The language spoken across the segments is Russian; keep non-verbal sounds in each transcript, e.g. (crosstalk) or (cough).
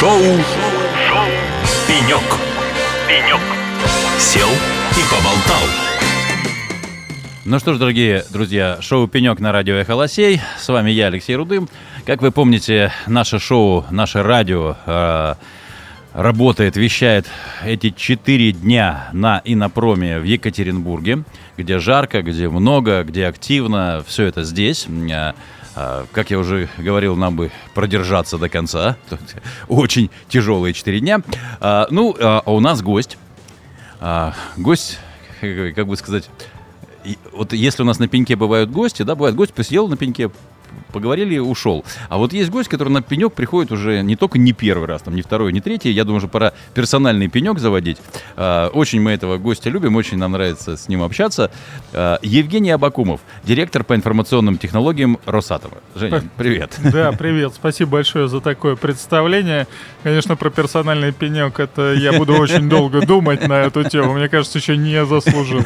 Шоу. Пенек. Пенек. Сел и поболтал. Ну что ж, дорогие друзья, шоу «Пенек» на радио «Эхо Лосей». С вами я, Алексей Рудым. Как вы помните, наше шоу, наше радио э, работает, вещает эти четыре дня на Инопроме в Екатеринбурге, где жарко, где много, где активно. Все это здесь. Э, как я уже говорил, нам бы продержаться до конца. (laughs) Очень тяжелые четыре дня. Э, ну, а у нас гость. А, гость, как бы сказать, вот если у нас на пеньке бывают гости, да, бывает гость посидел на пеньке, поговорили, ушел. А вот есть гость, который на пенек приходит уже не только не первый раз, там, не второй, не третий. Я думаю, уже пора персональный пенек заводить. А, очень мы этого гостя любим, очень нам нравится с ним общаться. А, Евгений Абакумов, директор по информационным технологиям Росатома. Женя, привет. (laughs) Да, привет. Спасибо большое за такое представление. Конечно, про персональный пенек это я буду очень долго думать на эту тему. Мне кажется, еще не заслужил.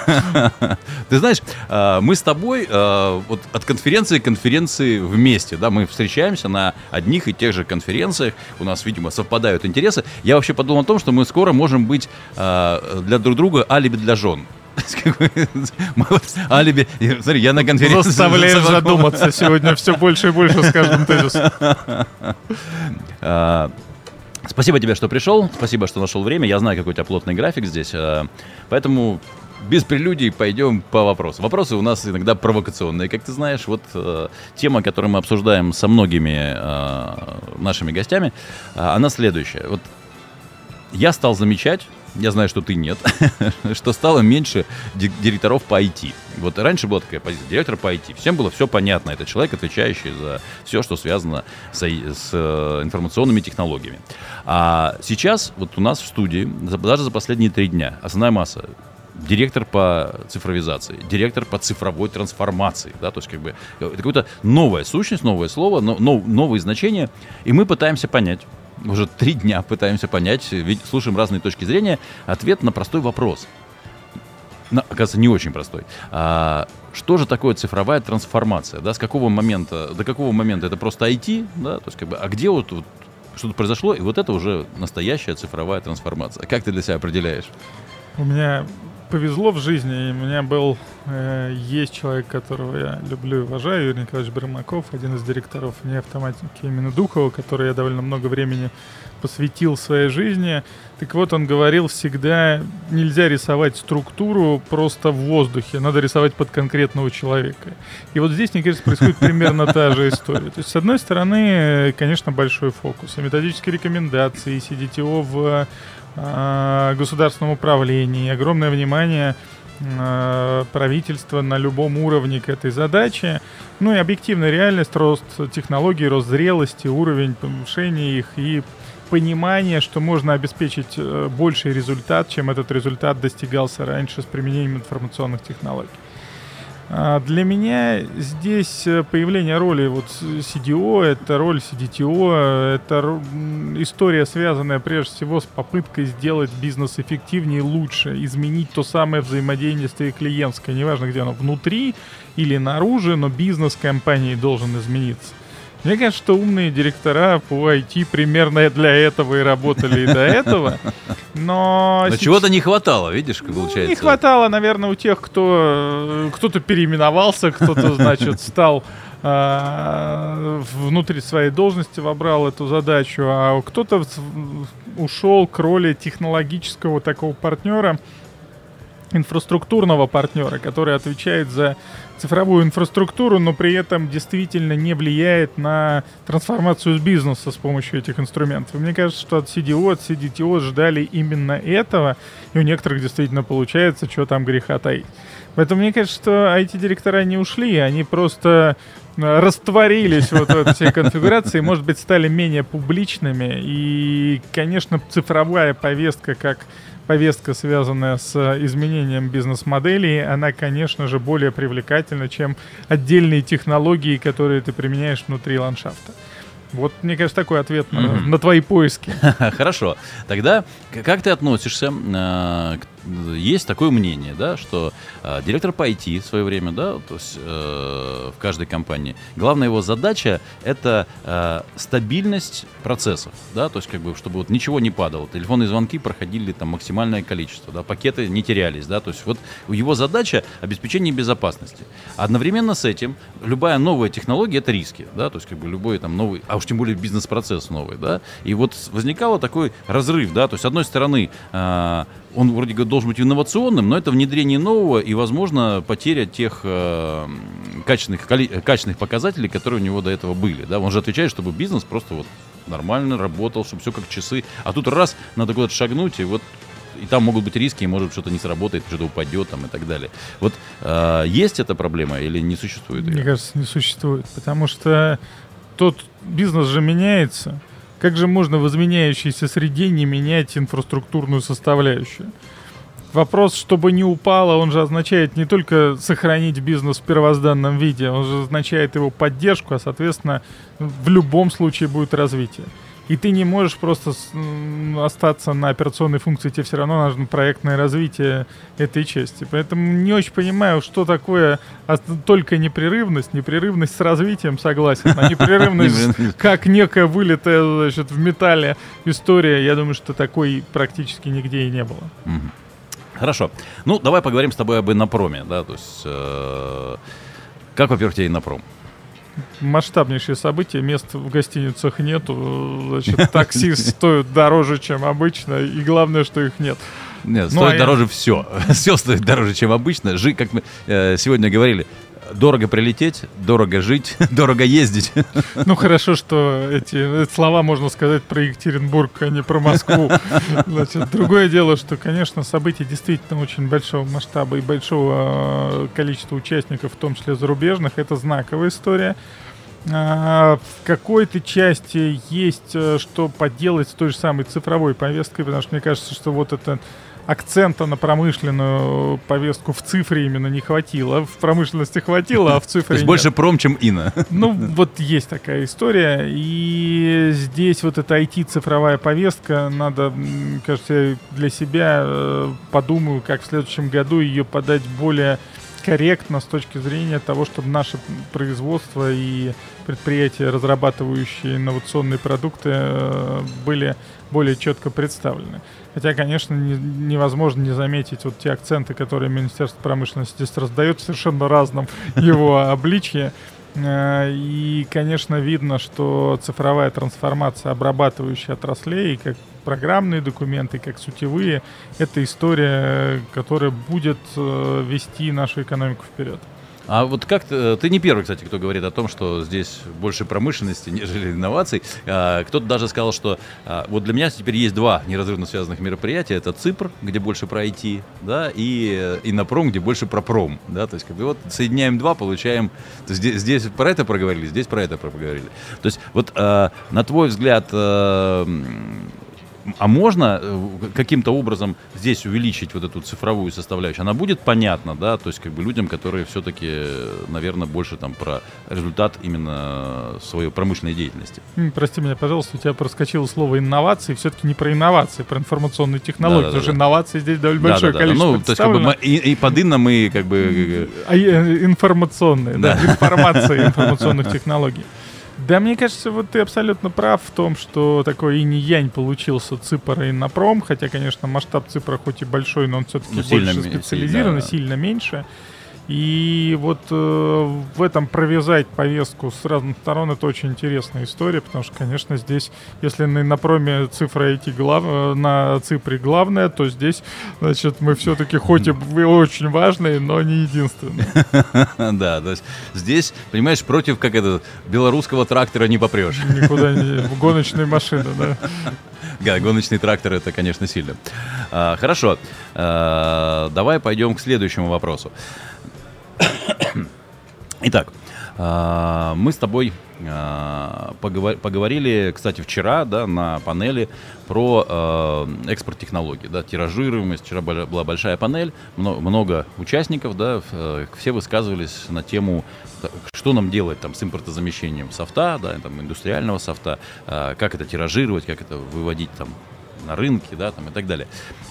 (laughs) Ты знаешь, а, мы с тобой вот от конференции к конференции вместе, да, мы встречаемся на одних и тех же конференциях, у нас, видимо, совпадают интересы. Я вообще подумал о том, что мы скоро можем быть э, для друг друга алиби для жен. (laughs) Алиби. Смотри, я на конференции... Заставляешь задуматься сегодня все больше и больше с каждым тезисом. (laughs) А, спасибо тебе, что пришел. Спасибо, что нашел время. Я знаю, какой у тебя плотный график здесь. А, поэтому без прелюдий пойдем по вопросу. Вопросы у нас иногда провокационные, как ты знаешь. Вот э, тема, которую мы обсуждаем со многими э, нашими гостями, э, она следующая. Вот я стал замечать, я знаю, что ты нет, (laughs) что стало меньше директоров по IT. Вот раньше была такая позиция, директор по IT. Всем было все понятно. Это человек, отвечающий за все, что связано с, с э, информационными технологиями. А сейчас вот у нас в студии, даже за последние три дня, основная масса директор по цифровизации, директор по цифровой трансформации, да, то есть как бы это какая-то новая сущность, новое слово, но, но, новые значения, и мы пытаемся понять, уже три дня пытаемся понять, слушаем разные точки зрения, ответ на простой вопрос. На, оказывается, не очень простой. А, что же такое цифровая трансформация? Да, с какого момента, до какого момента это просто IT, да, то есть как бы, а где вот, вот что-то произошло, и вот это уже настоящая цифровая трансформация. Как ты для себя определяешь? У меня повезло в жизни, и у меня был, э, есть человек, которого я люблю и уважаю, Юрий Николаевич Брамаков, один из директоров не автоматики именно Духова, который я довольно много времени посвятил своей жизни. Так вот, он говорил всегда, нельзя рисовать структуру просто в воздухе, надо рисовать под конкретного человека. И вот здесь, мне кажется, происходит примерно та же история. То есть, с одной стороны, конечно, большой фокус, и методические рекомендации, и CDTO в э, государственном управлении, огромное внимание э, правительства на любом уровне к этой задаче. Ну и объективная реальность, рост технологий, рост зрелости, уровень повышения их и понимание, что можно обеспечить э, больший результат, чем этот результат достигался раньше с применением информационных технологий. А, для меня здесь э, появление роли вот CDO, это роль CDTO, это история, связанная прежде всего с попыткой сделать бизнес эффективнее лучше, изменить то самое взаимодействие клиентское, неважно где оно, внутри или наружу, но бизнес компании должен измениться. Мне кажется, что умные директора по IT примерно для этого и работали и до этого. Но, Но чего-то не хватало, видишь, как получается. Не хватало, наверное, у тех, кто кто-то переименовался, кто-то, значит, стал э, внутри своей должности вобрал эту задачу, а кто-то ушел к роли технологического такого партнера, инфраструктурного партнера, который отвечает за цифровую инфраструктуру, но при этом действительно не влияет на трансформацию бизнеса с помощью этих инструментов. мне кажется, что от CDO, от CDTO ждали именно этого, и у некоторых действительно получается, что там греха таить. Поэтому мне кажется, что IT-директора не ушли, они просто э, растворились вот в этой конфигурации, может быть, стали менее публичными. И, конечно, цифровая повестка как повестка, связанная с изменением бизнес-моделей, она, конечно же, более привлекательна, чем отдельные технологии, которые ты применяешь внутри ландшафта. Вот, мне кажется, такой ответ на, mm-hmm. на твои поиски. (laughs) Хорошо. Тогда как ты относишься э, к есть такое мнение, да, что э, директор по IT в свое время, да, то есть э, в каждой компании, главная его задача это э, стабильность процессов, да, то есть как бы, чтобы вот ничего не падало, телефонные звонки проходили там максимальное количество, да, пакеты не терялись, да, то есть вот его задача обеспечение безопасности. Одновременно с этим любая новая технология это риски, да, то есть как бы любой там новый, а уж тем более бизнес-процесс новый, да, и вот возникало такой разрыв, да, то есть с одной стороны э, он вроде как должен быть инновационным, но это внедрение нового и, возможно, потеря тех э, качественных, качественных показателей, которые у него до этого были. Да? Он же отвечает, чтобы бизнес просто вот нормально работал, чтобы все как часы. А тут раз, надо куда-то шагнуть, и вот и там могут быть риски, и может что-то не сработает, что-то упадет там и так далее. Вот э, есть эта проблема или не существует? Мне кажется, не существует, потому что тот бизнес же меняется. Как же можно в изменяющейся среде не менять инфраструктурную составляющую? Вопрос, чтобы не упало, он же означает не только сохранить бизнес в первозданном виде, он же означает его поддержку, а, соответственно, в любом случае будет развитие и ты не можешь просто остаться на операционной функции, тебе все равно нужно проектное развитие этой части. Поэтому не очень понимаю, что такое только непрерывность. Непрерывность с развитием согласен, а непрерывность как некая вылитая значит, в металле история, я думаю, что такой практически нигде и не было. Хорошо. Ну, давай поговорим с тобой об инопроме, да, то есть... Э, как, во-первых, тебе инопром? масштабнейшее событие, мест в гостиницах нету, значит, такси (laughs) стоят дороже, чем обычно, и главное, что их нет. Нет, ну, стоит а дороже я... все. Все стоит дороже, чем обычно. Жи, как мы э, сегодня говорили, дорого прилететь, дорого жить, (laughs) дорого ездить. Ну хорошо, что эти слова можно сказать про Екатеринбург, а не про Москву. Значит, другое дело, что, конечно, событие действительно очень большого масштаба и большого э, количества участников, в том числе зарубежных. Это знаковая история. А, в какой-то части есть э, что поделать с той же самой цифровой повесткой, потому что мне кажется, что вот это акцента на промышленную повестку в цифре именно не хватило. В промышленности хватило, а в цифре (laughs) То есть больше пром, чем ина. (laughs) Ну, вот есть такая история. И здесь вот эта IT-цифровая повестка, надо, кажется, для себя э, подумаю, как в следующем году ее подать более корректно с точки зрения того, чтобы наше производство и предприятия, разрабатывающие инновационные продукты, э, были более четко представлены. Хотя, конечно, не, невозможно не заметить вот те акценты, которые Министерство промышленности здесь раздает в совершенно разном (laughs) его обличье. Э, и, конечно, видно, что цифровая трансформация обрабатывающая отраслей, как программные документы, как сутевые, это история, которая будет э, вести нашу экономику вперед. А вот как ты, э, ты не первый, кстати, кто говорит о том, что здесь больше промышленности, (laughs) нежели инноваций. А, кто-то даже сказал, что а, вот для меня теперь есть два неразрывно связанных мероприятия. Это ЦИПР, где больше про IT, да, и э, Иннопром, где больше про пром, да, то есть как бы вот соединяем два, получаем, здесь, здесь про это проговорили, здесь про это проговорили. То есть вот а, на твой взгляд, а, а можно э, каким-то образом здесь увеличить вот эту цифровую составляющую? Она будет понятна, да, то есть как бы людям, которые все-таки, наверное, больше там про результат именно своей промышленной деятельности. Прости меня, пожалуйста, у тебя проскочило слово инновации, все-таки не про инновации, а про информационные технологии, да, да, потому что инновации здесь довольно да, большое да, да, количество. Ну, то есть как бы мы, и, и под инно мы как бы... А, э, информационные, да, да информация информационных технологий. Да, мне кажется, вот ты абсолютно прав в том, что такой инь-янь получился Ципр и Напром, хотя, конечно, масштаб Ципра хоть и большой, но он все-таки ну, больше специализирован, да. сильно меньше. И вот э, в этом провязать повестку с разных сторон это очень интересная история, потому что, конечно, здесь, если на, на проме цифра идти глав, э, на цифре главная, то здесь, значит, мы все-таки хоть и очень важные, но не единственные. (laughs) Да, то есть здесь, понимаешь, против как это белорусского трактора не попрешь. (laughs) Никуда не гоночной машины, да. Да, гоночный трактор это, конечно, сильно. А, хорошо, а, давай пойдем к следующему вопросу. (coughs) Итак, а, мы с тобой а, поговорили, кстати, вчера да, на панели про а, экспорт технологий, да, тиражируемость. Вчера была большая панель, много участников, да, все высказывались на тему, что нам делать там, с импортозамещением софта, да, там, индустриального софта, как это тиражировать, как это выводить там на рынке, да, там и так далее.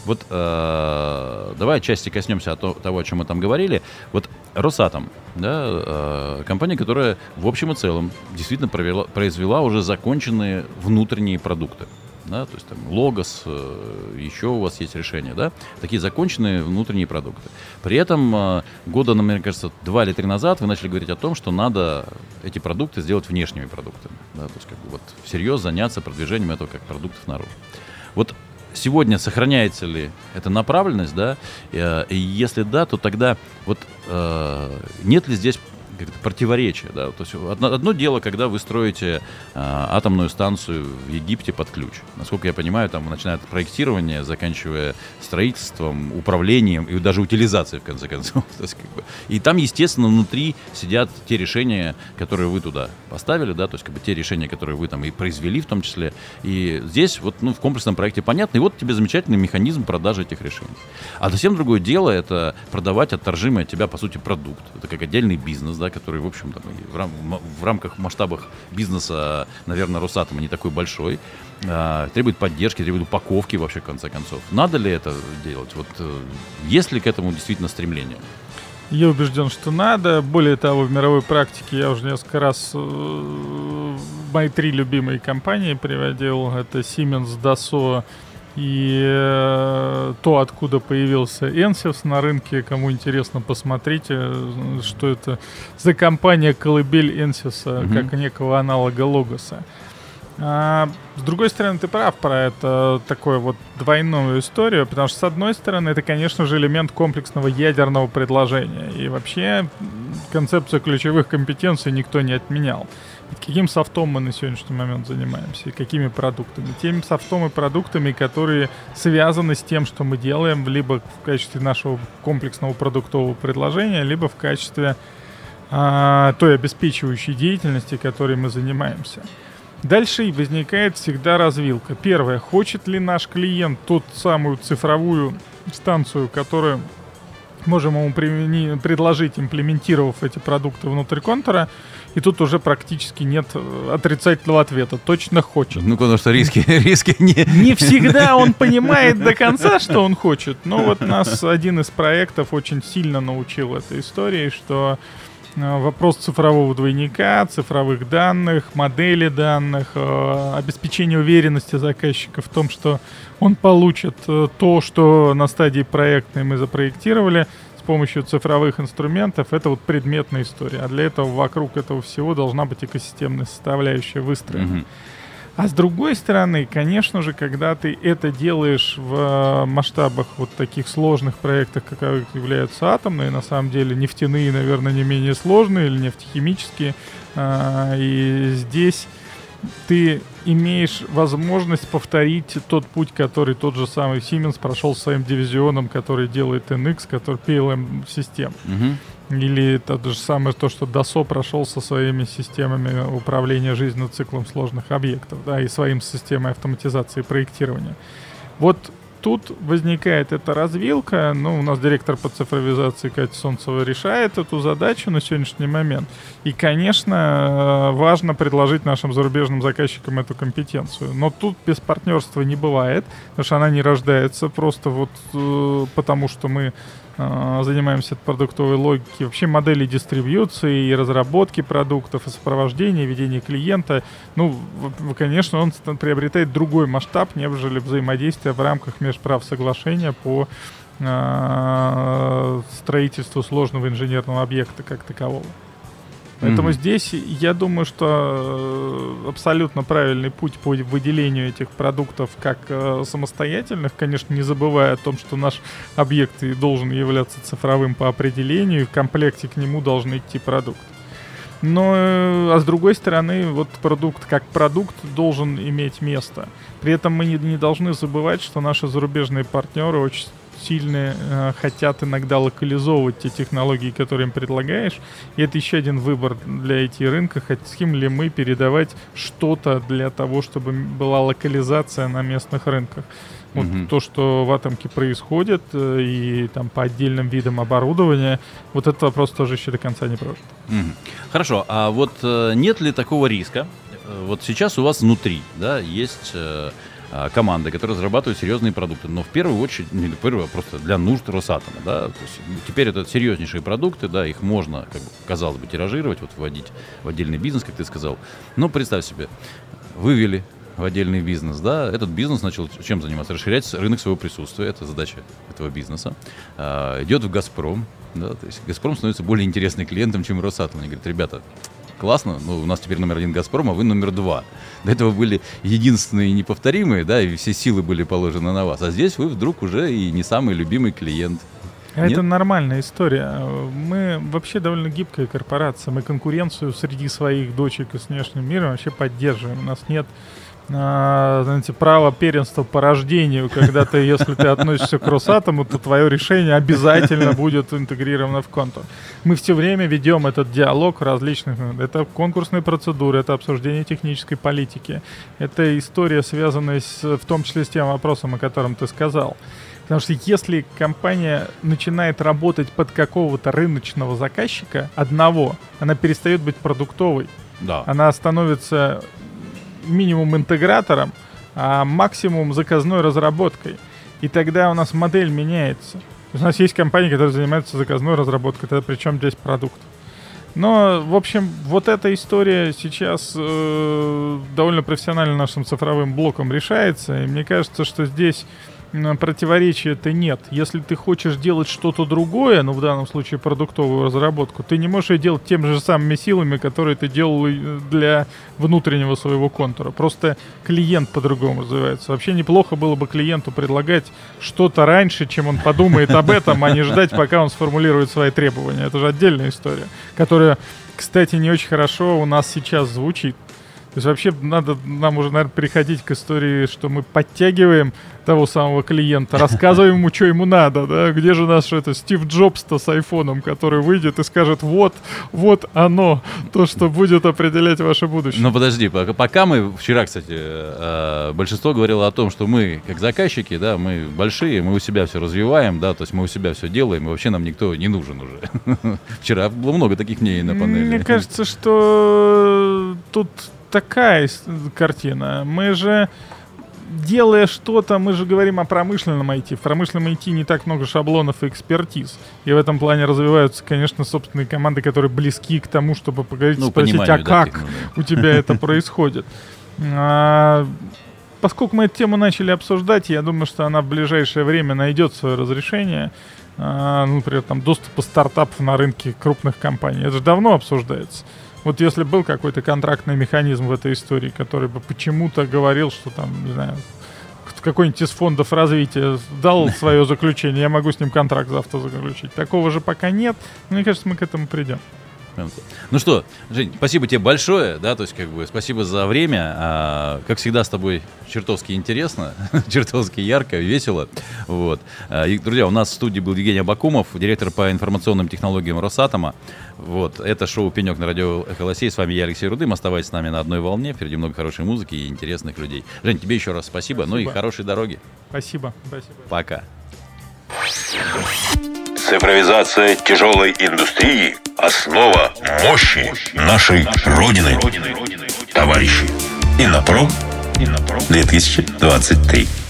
Вот э, давай отчасти коснемся того, о чем мы там говорили. Вот Росатом, да, э, компания, которая в общем и целом действительно провела, произвела уже законченные внутренние продукты да, то есть там логос, э, еще у вас есть решения, да, такие законченные внутренние продукты. При этом э, года, мне кажется, два или три назад вы начали говорить о том, что надо эти продукты сделать внешними продуктами, да, то есть как бы вот всерьез заняться продвижением этого как продуктов наружу. Вот сегодня сохраняется ли эта направленность, да, и, и если да, то тогда вот э, нет ли здесь противоречие. Да? То есть одно, одно дело, когда вы строите э, атомную станцию в Египте под ключ. Насколько я понимаю, там начинает проектирование, заканчивая строительством, управлением и даже утилизацией, в конце концов. (laughs) То есть, как бы, и там, естественно, внутри сидят те решения, которые вы туда поставили, да, то есть как бы те решения, которые вы там и произвели в том числе. И здесь вот ну, в комплексном проекте понятно, и вот тебе замечательный механизм продажи этих решений. А совсем другое дело это продавать отторжимый от тебя, по сути, продукт. Это как отдельный бизнес, да, который, в общем, там, в, рам в рамках масштабах бизнеса, наверное, Росатома не такой большой, э, требует поддержки, требует упаковки вообще, в конце концов. Надо ли это делать? Вот э, есть ли к этому действительно стремление? Я убежден, что надо. Более того, в мировой практике я уже несколько раз э, мои три любимые компании приводил. Это Siemens, Dassault и э, то, откуда появился Ensys на рынке, кому интересно, посмотрите, что это за компания колыбель Ensys, mm-hmm. как некого аналога Логоса. А, с другой стороны, ты прав про это такую вот двойную историю, потому что, с одной стороны, это, конечно же, элемент комплексного ядерного предложения. И вообще концепцию ключевых компетенций никто не отменял. Каким софтом мы на сегодняшний момент занимаемся и какими продуктами? Теми софтом и продуктами, которые связаны с тем, что мы делаем, либо в качестве нашего комплексного продуктового предложения, либо в качестве а, той обеспечивающей деятельности, которой мы занимаемся. Дальше возникает всегда развилка. Первое, хочет ли наш клиент тот самую цифровую станцию, которую можем ему предложить, имплементировав эти продукты внутрь контура, и тут уже практически нет э, отрицательного ответа. Точно хочет. Ну, потому что риски, (laughs) риски не... Не всегда он (laughs) понимает до конца, что он хочет. Но вот нас один из проектов очень сильно научил этой истории, что вопрос цифрового двойника, цифровых данных, модели данных, э, обеспечение уверенности заказчика в том, что он получит то, что на стадии проектной мы запроектировали – помощью цифровых инструментов, это вот предметная история. А для этого вокруг этого всего должна быть экосистемная составляющая выстроена. Mm-hmm. А с другой стороны, конечно же, когда ты это делаешь в э, масштабах вот таких сложных проектов, как являются атомные, на самом деле нефтяные, наверное, не менее сложные или нефтехимические, а, и здесь ты имеешь возможность повторить тот путь, который тот же самый Siemens прошел своим дивизионом, который делает NX, который PLM систем. Угу. Или то же самое то, что DASO прошел со своими системами управления жизненным циклом сложных объектов, да, и своим системой автоматизации и проектирования. Вот тут возникает эта развилка. Ну, у нас директор по цифровизации Катя Солнцева решает эту задачу на сегодняшний момент. И, конечно, важно предложить нашим зарубежным заказчикам эту компетенцию. Но тут без партнерства не бывает, потому что она не рождается просто вот э, потому, что мы э, занимаемся продуктовой логикой, вообще модели дистрибьюции и разработки продуктов, и сопровождения, ведения клиента. Ну, конечно, он приобретает другой масштаб, нежели взаимодействие в рамках межправ соглашения по э, строительству сложного инженерного объекта как такового. Поэтому mm-hmm. здесь я думаю, что э, абсолютно правильный путь по выделению этих продуктов как э, самостоятельных, конечно, не забывая о том, что наш объект и должен являться цифровым по определению, и в комплекте к нему должны идти продукты. Но, э, а с другой стороны, вот продукт как продукт должен иметь место. При этом мы не, не должны забывать, что наши зарубежные партнеры очень сильно э, хотят иногда локализовывать те технологии, которые им предлагаешь. И это еще один выбор для IT-рынка. Хотим ли мы передавать что-то для того, чтобы была локализация на местных рынках. Вот угу. то, что в Атомке происходит, э, и там по отдельным видам оборудования, вот этот вопрос тоже еще до конца не прожит. Угу. Хорошо, а вот э, нет ли такого риска? Э, вот сейчас у вас внутри, да, есть команды, которые разрабатывают серьезные продукты. Но в первую очередь, не в первую, а просто для нужд Росатома. Да? То есть теперь это серьезнейшие продукты, да, их можно, как бы, казалось бы, тиражировать, вот вводить в отдельный бизнес, как ты сказал. Но представь себе, вывели в отдельный бизнес, да, этот бизнес начал чем заниматься? Расширять рынок своего присутствия, это задача этого бизнеса. А, идет в «Газпром», да, то есть «Газпром» становится более интересным клиентом, чем «Росатом». Они говорят, ребята, классно, ну, у нас теперь номер один «Газпром», а вы номер два. До этого были единственные и неповторимые, да, и все силы были положены на вас. А здесь вы вдруг уже и не самый любимый клиент. Это Нет? нормальная история. Мы вообще довольно гибкая корпорация. Мы конкуренцию среди своих дочек и с внешним миром вообще поддерживаем. У нас нет а, знаете, право первенства по рождению, когда ты, если ты относишься к Росатому, то твое решение обязательно будет интегрировано в контур. Мы все время ведем этот диалог различных. Это конкурсные процедуры, это обсуждение технической политики, это история, связанная с, в том числе с тем вопросом, о котором ты сказал. Потому что если компания начинает работать под какого-то рыночного заказчика одного, она перестает быть продуктовой. Да. Она становится минимум интегратором, а максимум заказной разработкой. И тогда у нас модель меняется. у нас есть компании, которые занимаются заказной разработкой, тогда причем здесь продукт. Но, в общем, вот эта история сейчас э, довольно профессионально нашим цифровым блоком решается. И мне кажется, что здесь противоречия-то нет. Если ты хочешь делать что-то другое, ну в данном случае продуктовую разработку, ты не можешь ее делать теми же самыми силами, которые ты делал для внутреннего своего контура. Просто клиент по-другому развивается. Вообще неплохо было бы клиенту предлагать что-то раньше, чем он подумает об этом, а не ждать, пока он сформулирует свои требования. Это же отдельная история, которая, кстати, не очень хорошо у нас сейчас звучит. То есть вообще надо нам уже, наверное, переходить к истории, что мы подтягиваем того самого клиента, рассказываем ему, что ему надо, да, где же наш это Стив Джобс-то с айфоном, который выйдет и скажет, вот, вот оно, то, что будет определять ваше будущее. Но подожди, пока, пока мы, вчера, кстати, э, большинство говорило о том, что мы, как заказчики, да, мы большие, мы у себя все развиваем, да, то есть мы у себя все делаем, и вообще нам никто не нужен уже. (laughs) Вчера было много таких мнений на панели. Мне кажется, что тут такая картина. Мы же делая что-то, мы же говорим о промышленном IT. В промышленном IT не так много шаблонов и экспертиз. И в этом плане развиваются, конечно, собственные команды, которые близки к тому, чтобы поговорить, ну, спросить, а да, как у тебя это происходит. А, поскольку мы эту тему начали обсуждать, я думаю, что она в ближайшее время найдет свое разрешение. А, ну, например, там доступа стартапов на рынке крупных компаний. Это же давно обсуждается. Вот если был какой-то контрактный механизм в этой истории, который бы почему-то говорил, что там, не знаю, какой-нибудь из фондов развития дал (laughs) свое заключение, я могу с ним контракт завтра заключить. Такого же пока нет. Мне кажется, мы к этому придем. Ну что, Жень, спасибо тебе большое, да, то есть как бы спасибо за время. А, как всегда с тобой чертовски интересно, (laughs) чертовски ярко, весело. Вот. А, и, друзья, у нас в студии был Евгений Абакумов, директор по информационным технологиям Росатома. Вот. Это шоу «Пенек» на радио «Эхо С вами я, Алексей Рудым. Оставайтесь с нами на одной волне. Впереди много хорошей музыки и интересных людей. Жень, тебе еще раз спасибо. спасибо. Ну и хорошей дороги. Спасибо. спасибо. Пока. Цифровизация тяжелой индустрии – основа мощи нашей Родины. Товарищи, Иннопром 2023.